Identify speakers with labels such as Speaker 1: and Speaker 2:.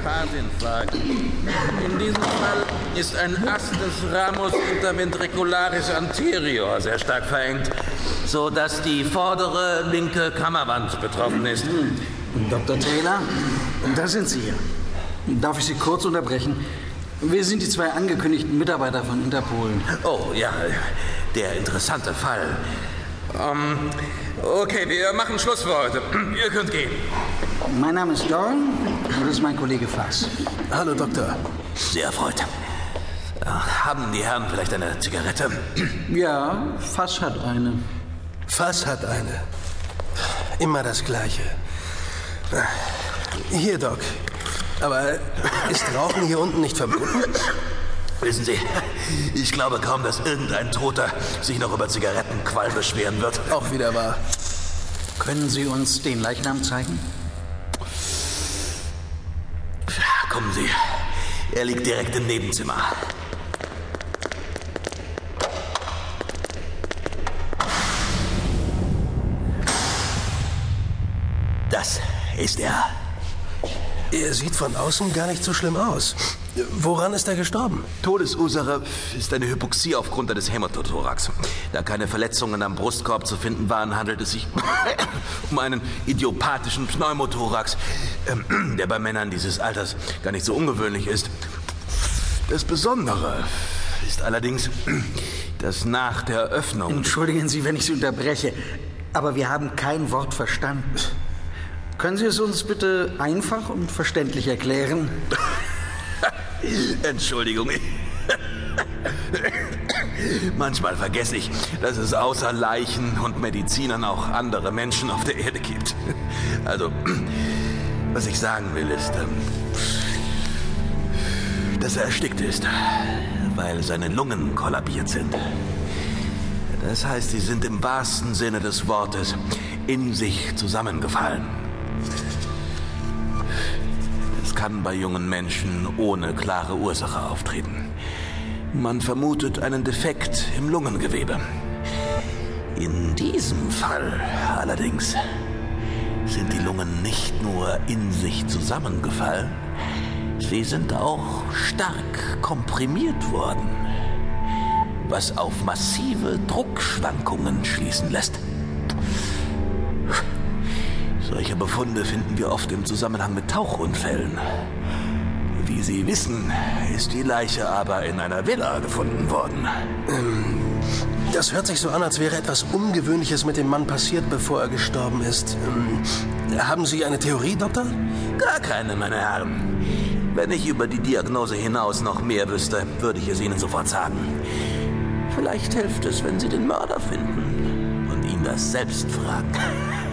Speaker 1: Myokardinfarkt. In diesem Fall ist ein Ast des Ramus interventricularis anterior sehr stark verengt, sodass die vordere linke Kammerwand betroffen ist.
Speaker 2: Dr. Taylor, da sind Sie ja. Darf ich Sie kurz unterbrechen? Wir sind die zwei angekündigten Mitarbeiter von Interpol.
Speaker 1: Oh ja, der interessante Fall. Ähm, okay, wir machen Schluss für heute. Ihr könnt gehen.
Speaker 2: Mein Name ist Doran und das ist mein Kollege Fass.
Speaker 3: Hallo, Doktor.
Speaker 1: Sehr erfreut. Haben die Herren vielleicht eine Zigarette?
Speaker 2: Ja, Fass hat eine.
Speaker 3: Fass hat eine. Immer das Gleiche. Hier, Doc. Aber ist Rauchen hier unten nicht verboten?
Speaker 1: Wissen Sie, ich glaube kaum, dass irgendein Toter sich noch über Zigarettenqualm beschweren wird.
Speaker 3: Auch wieder wahr.
Speaker 2: Können Sie uns den Leichnam zeigen?
Speaker 1: Kommen Sie. Er liegt direkt im Nebenzimmer. Das ist er.
Speaker 3: Er sieht von außen gar nicht so schlimm aus. Woran ist er gestorben?
Speaker 1: Todesursache ist eine Hypoxie aufgrund eines Hämatothorax. Da keine Verletzungen am Brustkorb zu finden waren, handelt es sich um einen idiopathischen Pneumothorax, ähm, der bei Männern dieses Alters gar nicht so ungewöhnlich ist. Das Besondere ist allerdings, dass nach der Öffnung...
Speaker 2: Entschuldigen Sie, wenn ich Sie unterbreche, aber wir haben kein Wort verstanden. Können Sie es uns bitte einfach und verständlich erklären?
Speaker 1: Entschuldigung. Manchmal vergesse ich, dass es außer Leichen und Medizinern auch andere Menschen auf der Erde gibt. Also, was ich sagen will, ist, ähm, dass er erstickt ist, weil seine Lungen kollabiert sind. Das heißt, sie sind im wahrsten Sinne des Wortes in sich zusammengefallen. Es kann bei jungen Menschen ohne klare Ursache auftreten. Man vermutet einen Defekt im Lungengewebe. In diesem Fall allerdings sind die Lungen nicht nur in sich zusammengefallen, sie sind auch stark komprimiert worden, was auf massive Druckschwankungen schließen lässt. Solche Befunde finden wir oft im Zusammenhang mit Tauchunfällen. Wie Sie wissen, ist die Leiche aber in einer Villa gefunden worden.
Speaker 3: Das hört sich so an, als wäre etwas Ungewöhnliches mit dem Mann passiert, bevor er gestorben ist. Ähm, haben Sie eine Theorie, Doktor?
Speaker 1: Gar keine, meine Herren. Wenn ich über die Diagnose hinaus noch mehr wüsste, würde ich es Ihnen sofort sagen. Vielleicht hilft es, wenn Sie den Mörder finden und ihn das selbst fragen.